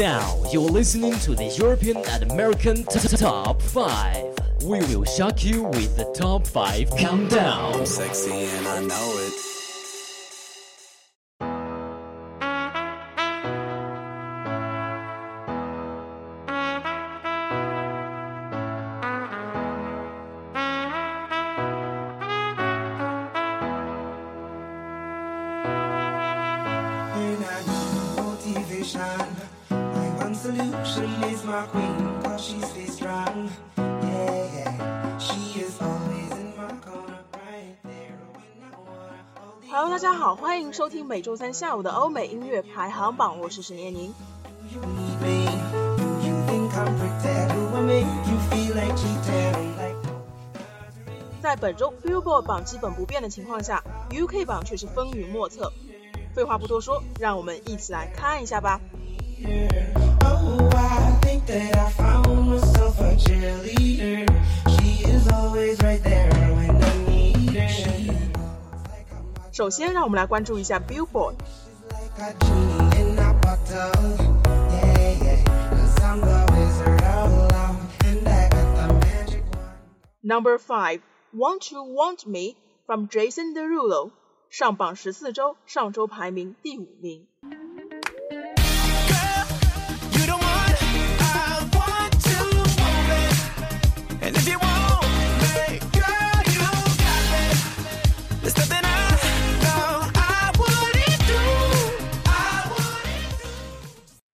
Now you're listening to the European and American t- t- Top 5. We will shock you with the Top 5 Countdown. Sexy and I know it. One solution is my queen, cause she stays strong. Yeah, yeah. She is always in my corner, right there when I wanna hold Hello, 大家好，欢迎收听每周三下午的欧美音乐排行榜，我是沈念宁。You need me. You think I'm pretend? Do I make you feel like cheating? 在本周 Billboard 榜基本不变的情况下，UK 榜却是风云莫测。废话不多说，让我们一起来看一下吧。Oh, 首先，让我们来关注一下 Billboard。Number five, "Want to Want Me" from Jason Derulo，上榜十四周，上周排名第五名。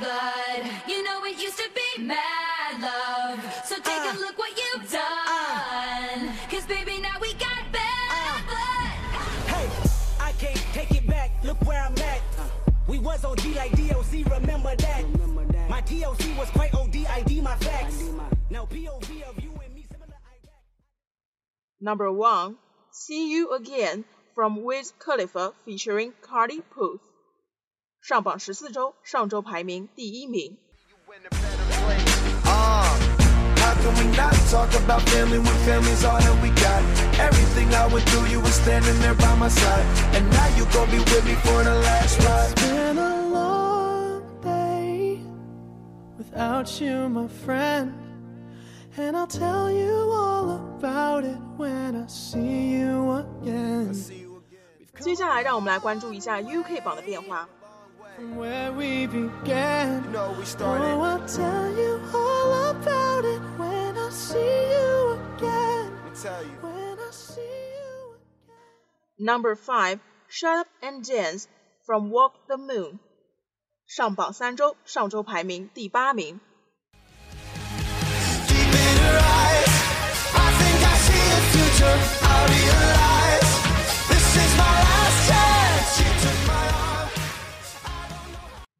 bad blood. You know it used to be mad love. So take a uh. look what you've uh. done. Cause baby, now we got bad uh. blood. Hey, I can't take it back. Look where I'm at. We was OG like DOC, remember that. My DOC was quite OD, ID my facts. Now POV of you and me similar. Number one, See You Again from Wiz Khalifa featuring Charlie Puth，上榜十四周，上周排名第一名。接下来，让我们来关注一下 UK 榜的变化。From where we began. You know we Oh, started. I'll tell you all about it when I see you again. Let me tell you. When I see you Number five, Shut Up and Dance from Walk the Moon，上榜三周，上周排名第八名。 Deep in her eyes, I think I see a future. I realize this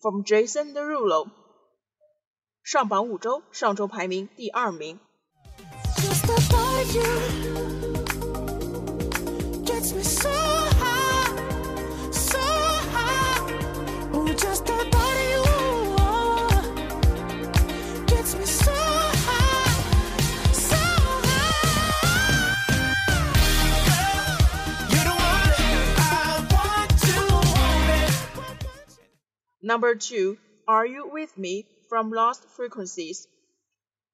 from Jason Derulo。上榜五周，上周排名第二名。 Just Number two, Are You With Me from Lost Frequencies。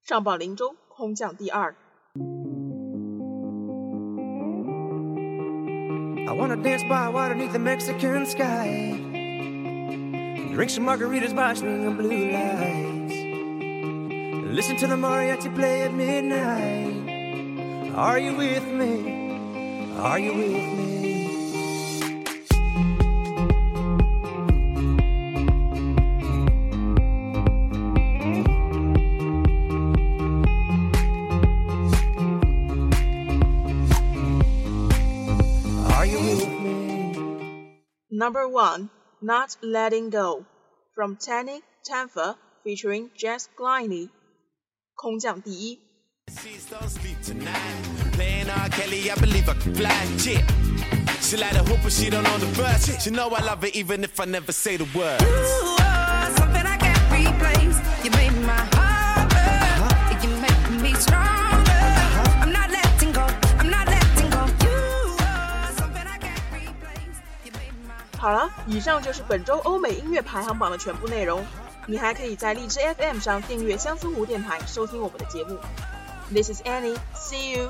上榜零周，空降第二。 I wanna dance by water beneath the Mexican sky. Drink some margaritas by a string of blue lights. Listen to the mariachi play at midnight. Are you with me? Are you with me? Number 1, Not Letting Go from Tinie Tempah featuring Jess Glynne. R. Kelly, I believe I can fly. Yeah. She like a she don't know the. She know I love even if I never say the words. 好了，以上就是本周欧美音乐排行榜的全部内容。你还可以在荔枝 FM 上订阅相思湖电台，收听我们的节目。This is Annie. See you.